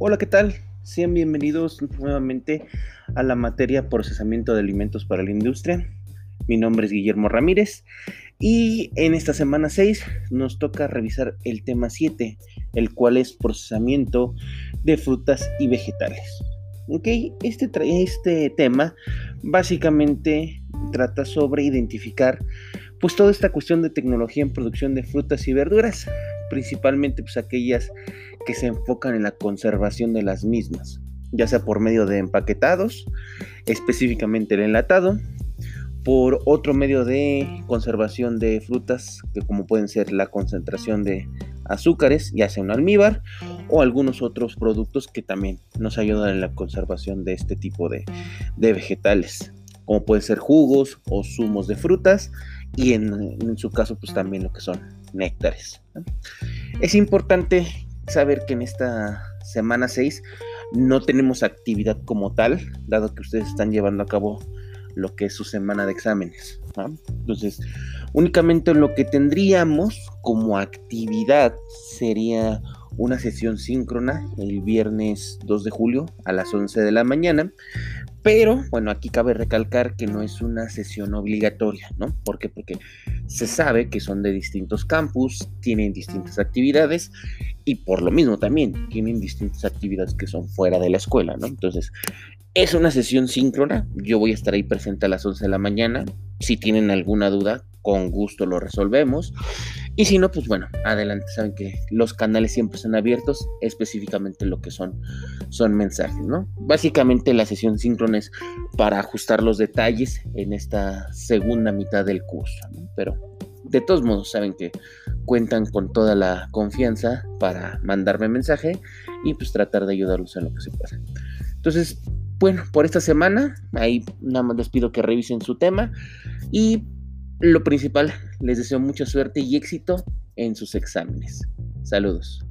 Hola, ¿qué tal? Sean bienvenidos nuevamente a la materia procesamiento de alimentos para la industria. Mi nombre es Guillermo Ramírez y en esta semana 6 nos toca revisar el tema 7, el cual es procesamiento de frutas y vegetales. Ok, este, este tema básicamente trata sobre identificar pues toda esta cuestión de tecnología en producción de frutas y verduras, principalmente pues aquellas que se enfocan en la conservación de las mismas, ya sea por medio de empaquetados, específicamente el enlatado, por otro medio de conservación de frutas, que como pueden ser la concentración de azúcares, ya sea un almíbar, o algunos otros productos que también nos ayudan en la conservación de este tipo de, de vegetales, como pueden ser jugos o zumos de frutas, y en, su caso pues también lo que son néctares. Es importante saber que en esta semana 6 no tenemos actividad como tal, dado que ustedes están llevando a cabo lo que es su semana de exámenes. Entonces, únicamente lo que tendríamos como actividad sería una sesión síncrona el viernes 2 de julio a las 11 de la mañana, pero, bueno, aquí cabe recalcar que no es una sesión obligatoria, ¿no? ¿Por qué? Porque se sabe que son de distintos campus, tienen distintas actividades y por lo mismo también tienen distintas actividades que son fuera de la escuela, ¿no? Entonces, es una sesión síncrona, yo voy a estar ahí presente a las 11 de la mañana, si tienen alguna duda, con gusto lo resolvemos. Y si no, pues bueno, adelante. Saben que los canales siempre están abiertos, específicamente lo que son, son mensajes, ¿no? Básicamente la sesión síncrona es para ajustar los detalles en esta segunda mitad del curso, ¿no? Pero de todos modos, saben que cuentan con toda la confianza para mandarme mensaje y pues tratar de ayudarlos en lo que se pueda. Entonces, bueno, por esta semana, ahí nada más les pido que revisen su tema y lo principal, les deseo mucha suerte y éxito en sus exámenes. Saludos.